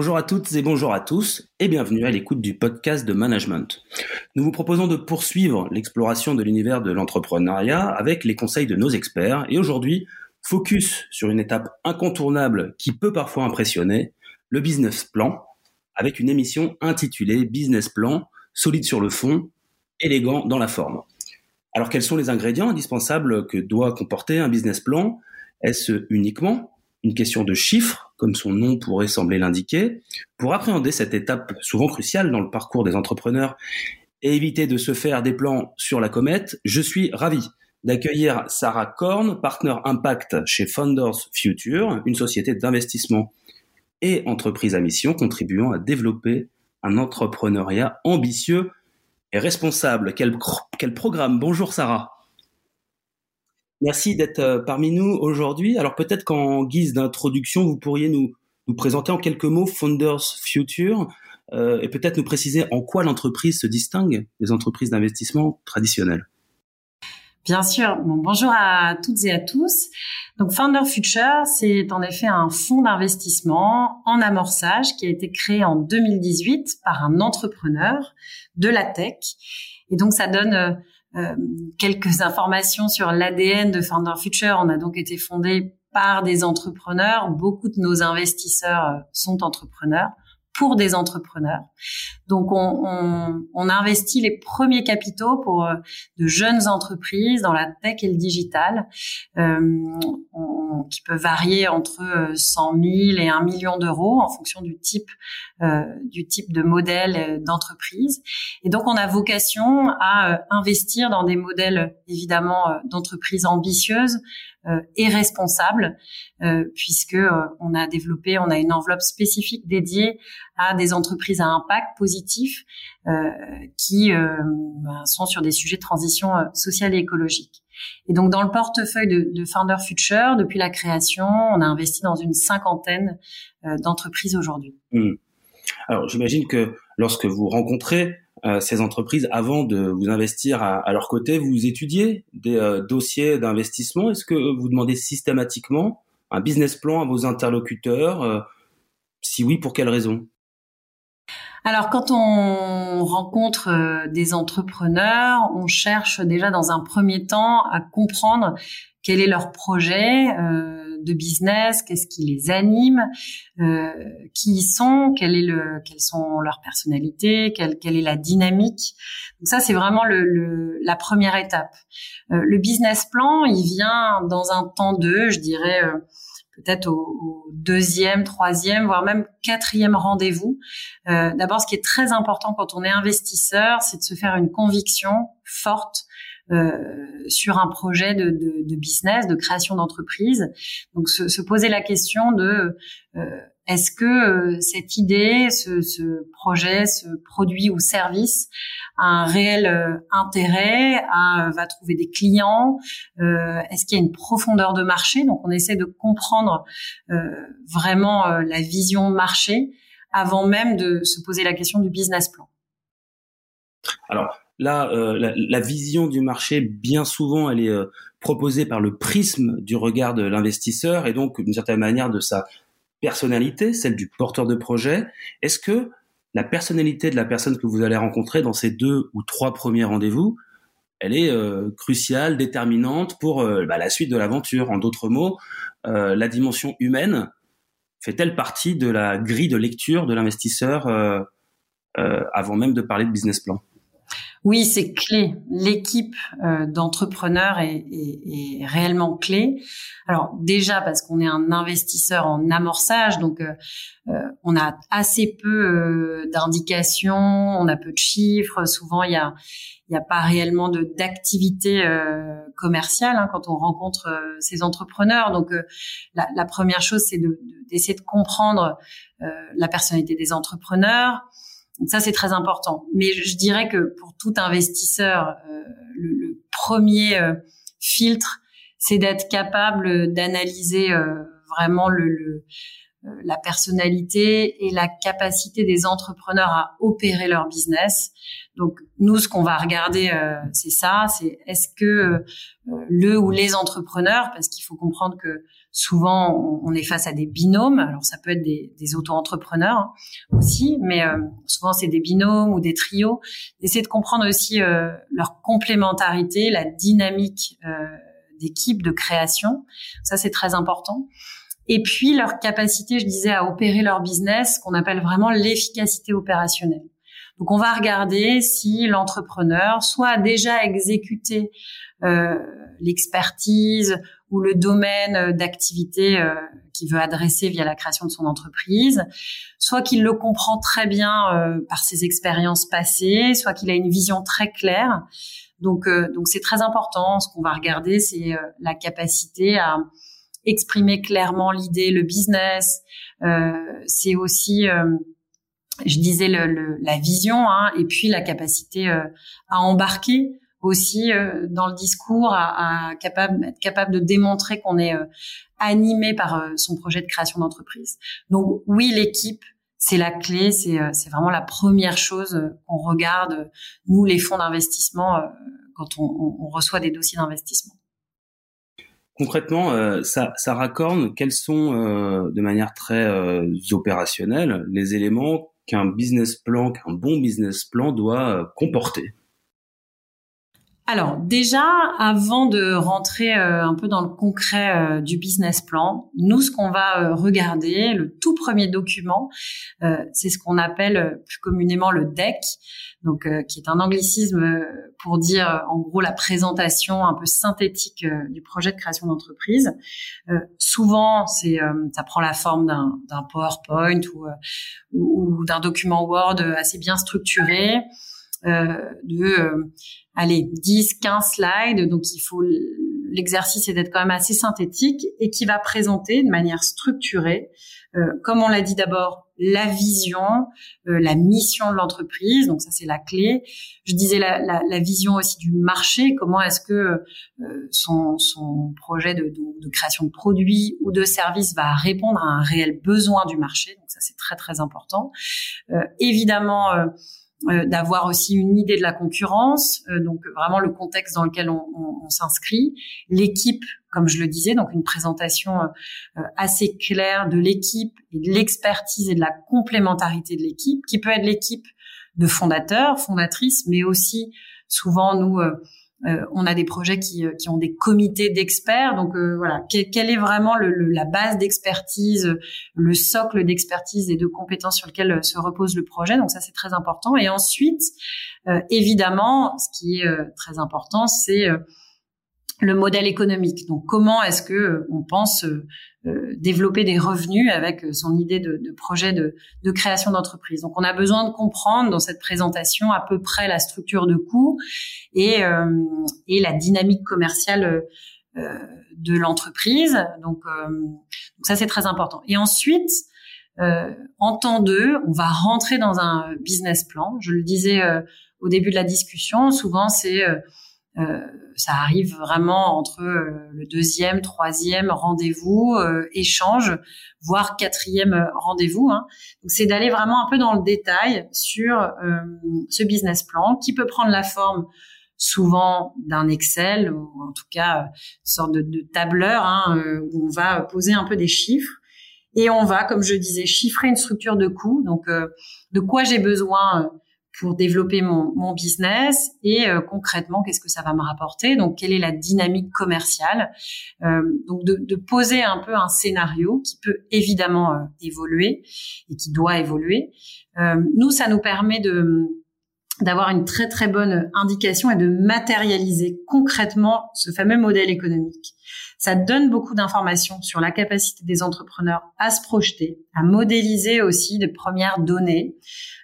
Bonjour à toutes et bonjour à tous et bienvenue à l'écoute du podcast de management. Nous vous proposons de poursuivre l'exploration de l'univers de l'entrepreneuriat avec les conseils de nos experts et aujourd'hui, focus sur une étape incontournable qui peut parfois impressionner, le business plan, avec une émission intitulée Business Plan, solide sur le fond, élégant dans la forme. Alors quels sont les ingrédients indispensables que doit comporter un business plan? Est-ce uniquement une question de chiffres, comme son nom pourrait sembler l'indiquer, pour appréhender cette étape souvent cruciale dans le parcours des entrepreneurs et éviter de se faire des plans sur la comète, je suis ravi d'accueillir Sarah Korn, partner impact chez Founders Future, une société d'investissement et entreprise à mission contribuant à développer un entrepreneuriat ambitieux et responsable. Quel, quel programme Bonjour Sarah. Merci d'être euh, parmi nous aujourd'hui. Alors peut-être qu'en guise d'introduction, vous pourriez nous, nous présenter en quelques mots Founders Future euh, et peut-être nous préciser en quoi l'entreprise se distingue des entreprises d'investissement traditionnelles. Bien sûr. Bon, bonjour à toutes et à tous. Donc Founder Future, c'est en effet un fonds d'investissement en amorçage qui a été créé en 2018 par un entrepreneur de la tech. Et donc ça donne euh, quelques informations sur l'ADN de Founder Future. On a donc été fondé par des entrepreneurs. Beaucoup de nos investisseurs euh, sont entrepreneurs pour des entrepreneurs. Donc, on, on, on investit les premiers capitaux pour euh, de jeunes entreprises dans la tech et le digital, euh, on, qui peuvent varier entre 100 000 et 1 million d'euros en fonction du type euh, du type de modèle euh, d'entreprise. Et donc, on a vocation à investir dans des modèles évidemment d'entreprises ambitieuses, euh, et responsable, euh, puisque euh, on a développé, on a une enveloppe spécifique dédiée à des entreprises à impact positif qui ben, sont sur des sujets de transition sociale et écologique. Et donc dans le portefeuille de, de Founder Future, depuis la création, on a investi dans une cinquantaine d'entreprises aujourd'hui. Mmh. Alors j'imagine que lorsque vous rencontrez euh, ces entreprises avant de vous investir à, leur côté Vous étudiez des euh, dossiers d'investissement Est-ce que vous demandez systématiquement un business plan à vos interlocuteurs? Euh, Si oui, pour quelles raisons? Alors, quand on rencontre des entrepreneurs, on cherche déjà dans un premier temps à comprendre quel est leur projet euh, de business, qu'est-ce qui les anime, euh, qui ils sont, est le, quelles sont leurs personnalités, quelle, quelle est la dynamique. Donc ça, c'est vraiment le, le, la première étape. Euh, le business plan, il vient dans un temps de, je dirais, euh, peut-être au, deuxième, troisième, voire même quatrième rendez-vous. Euh, D'abord, ce qui est très important quand on est investisseur, c'est de se faire une conviction forte euh, sur un projet de, de, de, business, de création d'entreprise. Donc se, se, poser la question de euh, est-ce que euh, cette idée, ce, projet, ce produit ou service a un réel euh, intérêt, va trouver des clients Est-ce qu'il y a une profondeur de marché? Donc on essaie de comprendre vraiment la vision marché avant même de se poser la question du business plan. Alors, Là, euh, la, vision du marché, bien souvent, elle est euh, proposée par le prisme du regard de l'investisseur et donc d'une certaine manière de sa personnalité, celle du porteur de projet. Est-ce que la personnalité de la personne que vous allez rencontrer dans ces deux ou trois premiers rendez-vous, elle est euh, cruciale, déterminante pour bah, la suite de l'aventure? En d'autres mots, la dimension humaine fait-elle partie de la grille de lecture de l'investisseur avant même de parler de business plan? Oui, c'est clé. L'équipe euh, d'entrepreneurs est, est, est, réellement clé. Alors déjà parce qu'on est un investisseur en amorçage, donc euh, euh on a assez peu euh, d'indications, on a peu de chiffres. Souvent, il y a il n'y a pas réellement de d'activité euh, commerciale hein, quand on rencontre ces entrepreneurs. Donc la, la, première chose, c'est d'essayer de, de, comprendre la personnalité des entrepreneurs donc ça c'est très important. Mais je dirais que pour tout investisseur, le, le, premier filtre, c'est d'être capable d'analyser vraiment le, le euh, la personnalité et la capacité des entrepreneurs à opérer leur business. Donc nous, ce qu'on va regarder, euh, c'est ça, c'est est-ce que euh, le ou les entrepreneurs, parce qu'il faut comprendre que souvent on, est face à des binômes, alors ça peut être des, des auto-entrepreneurs aussi, mais souvent c'est des binômes ou des trios. Essayer de comprendre aussi leur complémentarité, la dynamique d'équipe de création, ça c'est très important et puis leur capacité, je disais, à opérer leur business, qu'on appelle vraiment l'efficacité opérationnelle. Donc on va regarder si l'entrepreneur soit déjà exécuté euh, l'expertise ou le domaine d'activité euh, qu'il veut adresser via la création de son entreprise, soit qu'il le comprend très bien euh, par ses expériences passées, soit qu'il a une vision très claire. Donc euh, donc c'est très important. Ce qu'on va regarder, c'est la capacité à exprimer clairement l'idée, le business. Euh, c'est aussi, euh, je disais, le, la vision hein, et puis la capacité euh, à embarquer aussi dans le discours, à, à, capable, être capable de démontrer qu'on est animé par son projet de création d'entreprise. Donc oui, l'équipe, c'est la clé, c'est vraiment la première chose qu'on regarde, nous, les fonds d'investissement, quand on, on reçoit des dossiers d'investissement. Concrètement, euh, ça, ça quels sont, euh, de manière très euh, opérationnelle, les éléments qu'un business plan, qu'un bon business plan doit comporter alors déjà, avant de rentrer un peu dans le concret du business plan, nous, ce qu'on va regarder, le tout premier document, c'est ce qu'on appelle plus communément le deck donc euh, qui est un anglicisme euh, pour dire euh, en gros la présentation un peu synthétique du projet de création d'entreprise. souvent, c'est ça prend la forme d'un PowerPoint ou, ou, d'un document Word assez bien structuré. De allez 10 15 slides donc il faut l'exercice est d'être quand même assez synthétique et qui va présenter de manière structurée comme on l'a dit d'abord la vision, euh, la mission de l'entreprise. Donc ça c'est la clé. Je disais la, la, la, vision aussi du marché. Comment est-ce que euh, son, son, projet de, de, création de produits ou de services va répondre à un réel besoin du marché? Donc ça c'est très très important. Euh, évidemment euh, d'avoir aussi une idée de la concurrence, euh, donc vraiment le contexte dans lequel on, on, on s'inscrit, l'équipe, comme je le disais, donc une présentation euh, assez claire de l'équipe et de l'expertise et de la complémentarité de l'équipe, qui peut être l'équipe de fondateurs, fondatrices, mais aussi souvent nous euh, on a des projets qui, euh, qui ont des comités d'experts. Donc euh, voilà, quelle est vraiment le, la base d'expertise, le socle d'expertise et de compétences sur lequel se repose le projet? Donc ça c'est très important. Et ensuite, évidemment, ce qui est très important, c'est le modèle économique. Donc, comment est-ce que euh, on pense euh, euh, développer des revenus avec son idée de, de projet de, de création d'entreprise? Donc, on a besoin de comprendre dans cette présentation à peu près la structure de coûts et, et la dynamique commerciale de l'entreprise. Donc, donc, ça, c'est très important. Et ensuite, en temps deux, on va rentrer dans un business plan. Je le disais au début de la discussion, souvent c'est euh, ça arrive vraiment entre euh, le deuxième, troisième rendez-vous, euh, échange, voire quatrième rendez-vous. Hein. Donc c'est d'aller vraiment un peu dans le détail sur ce business plan qui peut prendre la forme souvent d'un Excel ou en tout cas une sorte de, tableur hein, où on va poser un peu des chiffres et on va, comme je disais, chiffrer une structure de coût. Donc de quoi j'ai besoin pour développer mon, mon business et euh, concrètement qu'est-ce que ça va me rapporter? Donc quelle est la dynamique commerciale? Euh, donc de, poser un peu un scénario qui peut évidemment euh, évoluer et qui doit évoluer. Euh, nous ça nous permet de d'avoir une très très bonne indication et de matérialiser concrètement ce fameux modèle économique. Ça donne beaucoup d'informations sur la capacité des entrepreneurs à se projeter, à modéliser aussi des premières données,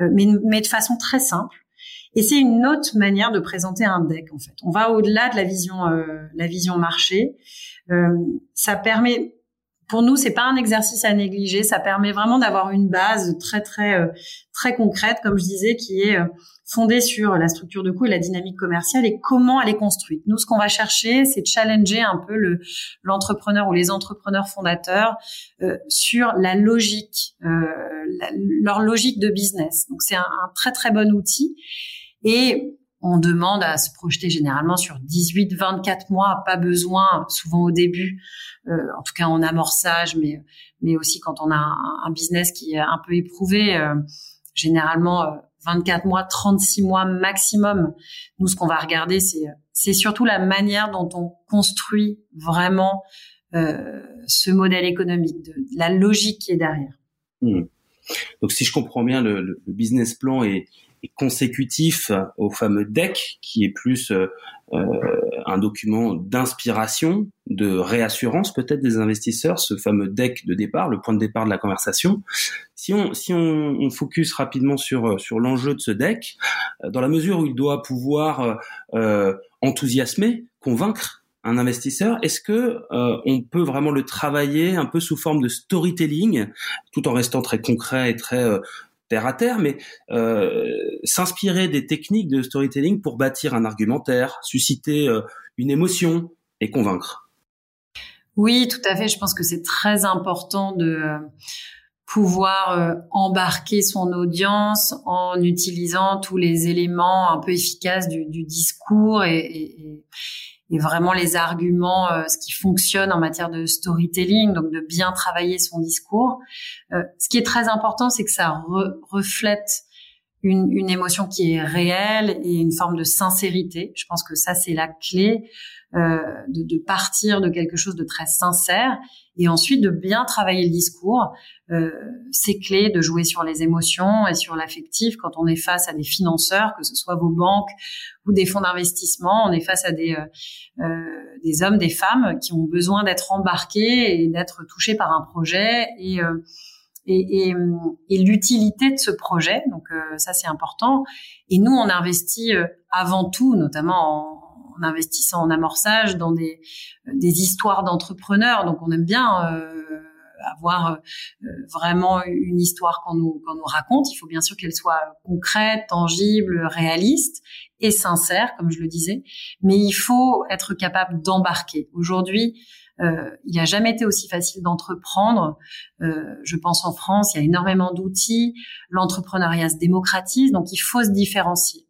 euh, mais, mais de façon très simple. Et c'est une autre manière de présenter un deck en fait. On va au-delà de la vision, euh, la vision marché. Euh, ça permet pour nous, c'est pas un exercice à négliger. Ça permet vraiment d'avoir une base très très très concrète, comme je disais, qui est fondée sur la structure de coût et la dynamique commerciale et comment elle est construite. Nous, ce qu'on va chercher, c'est challenger un peu le l'entrepreneur ou les entrepreneurs fondateurs euh, sur la logique, euh, leur logique de business. Donc, c'est un, un, très très bon outil et on demande à se projeter généralement sur 18, 24 mois, pas besoin, souvent au début, euh, en tout cas en amorçage, mais mais aussi quand on a un, business qui est un peu éprouvé, euh, généralement 24 mois, 36 mois maximum. Nous, ce qu'on va regarder, c'est c'est surtout la manière dont on construit vraiment euh, ce modèle économique, de, la logique qui est derrière. Hmm. Donc, si je comprends bien, le, le business plan est, est, consécutif au fameux deck, qui est plus euh, euh, un document d'inspiration, de réassurance peut-être des investisseurs, ce fameux deck de départ, le point de départ de la conversation. Si on si on, on focus rapidement sur sur l'enjeu de ce deck, euh, dans la mesure où il doit pouvoir euh, enthousiasmer, convaincre un investisseur, est-ce que euh, on peut vraiment le travailler un peu sous forme de storytelling, tout en restant très concret et très euh, terre à terre, mais euh, s'inspirer des techniques de storytelling pour bâtir un argumentaire, susciter euh, une émotion et convaincre. Oui, tout à fait. Je pense que c'est très important de euh, pouvoir embarquer son audience en utilisant tous les éléments un peu efficaces du, discours et vraiment les arguments, euh, ce qui fonctionne en matière de storytelling, donc de bien travailler son discours. Euh, ce qui est très important, c'est que ça reflète une, une, émotion qui est réelle et une forme de sincérité. Je pense que ça, c'est la clé euh, de, de, partir de quelque chose de très sincère et ensuite de bien travailler le discours. Euh, c'est clé de jouer sur les émotions et sur l'affectif quand on est face à des financeurs, que ce soit vos banques ou des fonds d'investissement. On est face à des, euh, euh des hommes, des femmes qui ont besoin d'être embarqués et d'être touchés par un projet et euh, et, et, et l'utilité de ce projet. Donc euh, ça c'est important. Et nous on investit avant tout, notamment en, investissant en amorçage dans des, des histoires d'entrepreneurs. Donc on aime bien euh, avoir euh, vraiment une histoire qu'on nous, qu'on nous raconte. Il faut bien sûr qu'elle soit concrète, tangible, réaliste et sincère, comme je le disais. Mais il faut être capable d'embarquer. Aujourd'hui, euh, il n'a jamais été aussi facile d'entreprendre. Euh, je pense en France, il y a énormément d'outils. L'entrepreneuriat se démocratise, donc il faut se différencier.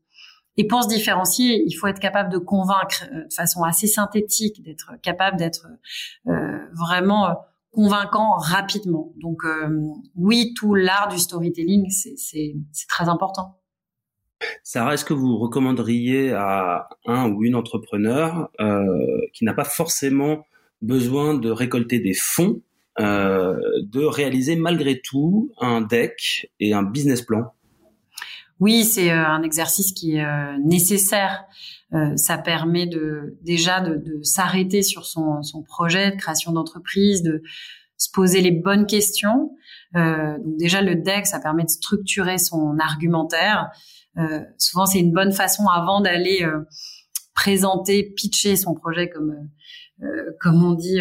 Et pour se différencier, il faut être capable de convaincre euh, de façon assez synthétique, d'être capable d'être euh, vraiment euh, convaincant rapidement. Donc oui, tout l'art du storytelling, c'est très important. Sarah, est-ce que vous recommanderiez à un ou une entrepreneur euh, qui n'a pas forcément besoin de récolter des fonds, euh, de réaliser malgré tout un deck et un business plan oui, c'est euh, un exercice qui est euh, nécessaire. Euh, ça permet de déjà de, de s'arrêter sur son, son, projet de création d'entreprise, de se poser les bonnes questions. Euh, donc déjà le deck, ça permet de structurer son argumentaire. Euh, souvent, c'est une bonne façon avant d'aller présenter, pitcher son projet, comme comme on dit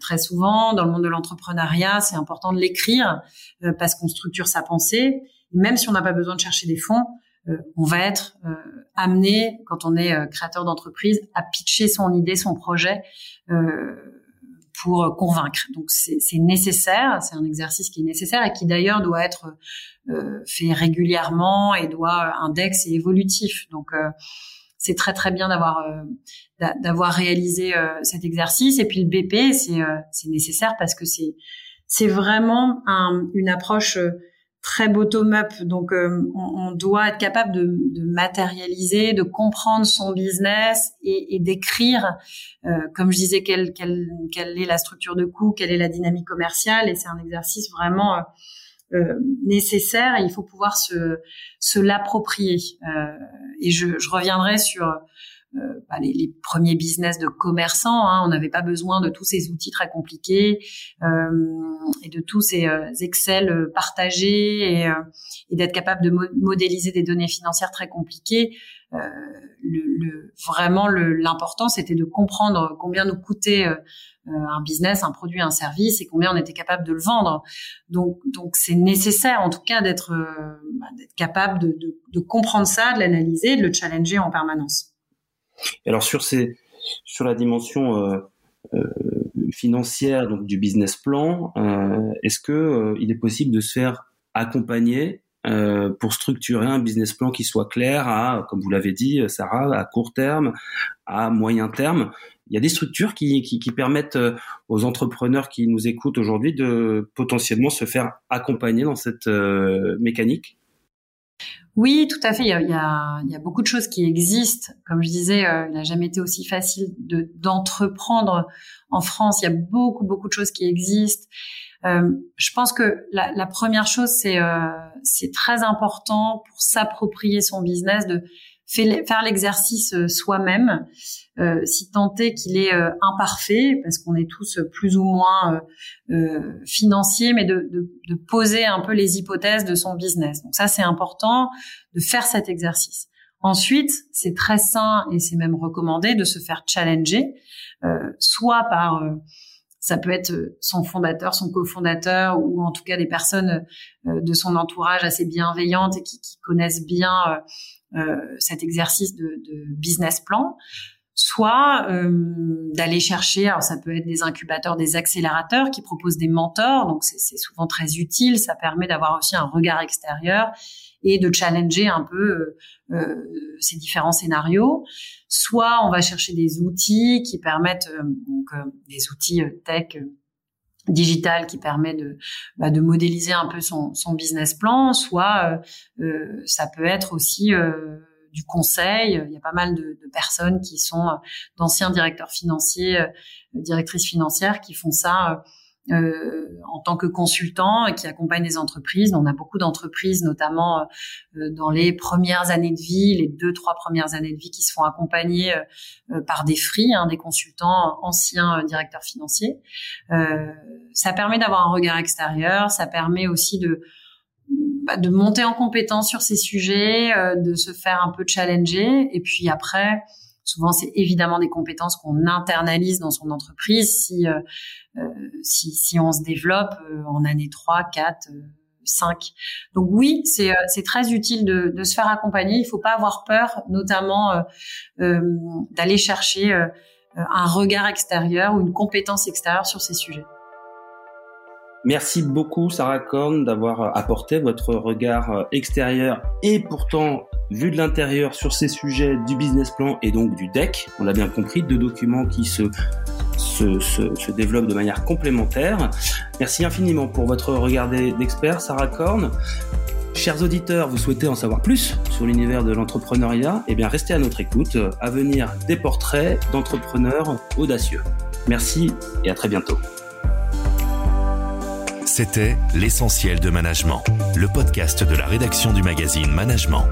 très souvent dans le monde de l'entrepreneuriat. C'est important de l'écrire parce qu'on structure sa pensée même si on n'a pas besoin de chercher des fonds, euh, on va être euh, amené, quand on est euh, créateur d'entreprise, à pitcher son idée, son projet pour convaincre. Donc c'est nécessaire, c'est un exercice qui est nécessaire et qui d'ailleurs doit être fait régulièrement et doit index et évolutif. Donc c'est très très bien d'avoir d'avoir réalisé cet exercice et puis le BP c'est c'est nécessaire parce que c'est c'est vraiment un, une approche très bottom-up. Donc, euh, on, doit être capable de, matérialiser, de comprendre son business et, d'écrire, euh, comme je disais, quelle, quelle, quelle, est la structure de coût, quelle est la dynamique commerciale. Et c'est un exercice vraiment euh, euh nécessaire. Et il faut pouvoir se, l'approprier. Euh, et je, reviendrai sur euh, bah, les, les, premiers business de commerçants. Hein. On n'avait pas besoin de tous ces outils très compliqués euh, et de tous ces euh, Excel partagés et, et d'être capable de modéliser des données financières très compliquées. Le, le, vraiment, l'important, c'était de comprendre combien nous coûtait un business, un produit, un service et combien on était capable de le vendre. Donc, donc c'est nécessaire, en tout cas, d'être bah, capable de, de, de comprendre ça, de l'analyser, de le challenger en permanence. Alors sur ces, sur la dimension euh, euh, financière donc du business plan, euh, est-ce que il est possible de se faire accompagner pour structurer un business plan qui soit clair à, comme vous l'avez dit, Sarah, à court terme, à moyen terme? Il y a des structures qui, qui, qui permettent aux entrepreneurs qui nous écoutent aujourd'hui de potentiellement se faire accompagner dans cette mécanique? Oui, tout à fait. Il y a, beaucoup de choses qui existent. Comme je disais, euh, il n'a jamais été aussi facile de, d'entreprendre en France. Il y a beaucoup, beaucoup de choses qui existent. Euh, je pense que la, la première chose, c'est, euh, c'est très important pour s'approprier son business de faire l'exercice euh, soi-même, euh, si tant est qu'il est euh, imparfait, parce qu'on est tous plus ou moins euh, financiers, mais de, de, de, poser un peu les hypothèses de son business. Donc ça, c'est important de faire cet exercice. Ensuite, c'est très sain et c'est même recommandé de se faire challenger, euh, soit par ça peut être son fondateur, son cofondateur, ou en tout cas des personnes de son entourage assez bienveillantes et qui, qui connaissent bien euh, cet exercice de, de, business plan, soit euh, d'aller chercher, alors ça peut être des incubateurs, des accélérateurs qui proposent des mentors, donc c'est souvent très utile, ça permet d'avoir aussi un regard extérieur et de challenger un peu euh, euh ces différents scénarios. Soit on va chercher des outils qui permettent, donc, des outils tech digital qui permet de, bah, de modéliser un peu son, son business plan, soit euh, euh ça peut être aussi euh, du conseil. Il y a pas mal de, personnes qui sont d'anciens directeurs financiers, directrices financières qui font ça en tant que consultant et qui accompagne des entreprises. On a beaucoup d'entreprises, notamment euh, dans les premières années de vie, les deux trois premières années de vie, qui se font accompagner euh, par des free, hein, des consultants anciens directeurs financiers. ça permet d'avoir un regard extérieur. Ça permet aussi de bah, de monter en compétence sur ces sujets, de se faire un peu challenger. Et puis après, souvent c'est évidemment des compétences qu'on internalise dans son entreprise. Si euh, si, si, on se développe euh, en année 3, 4, 5. Donc oui, c'est euh, c'est très utile de, de, se faire accompagner. Il faut pas avoir peur, notamment d'aller chercher un regard extérieur ou une compétence extérieure sur ces sujets. Merci beaucoup Sarah Korn d'avoir apporté votre regard extérieur et pourtant vu de l'intérieur sur ces sujets du business plan et donc du deck. On l'a bien compris, deux documents qui se se, se, développe de manière complémentaire. Merci infiniment pour votre regard d'expert, Sarah Korn. Chers auditeurs, vous souhaitez en savoir plus sur l'univers de l'entrepreneuriat? Eh bien, restez à notre écoute. À venir, des portraits d'entrepreneurs audacieux. Merci et à très bientôt. C'était L'essentiel de management, le podcast de la rédaction du magazine Management.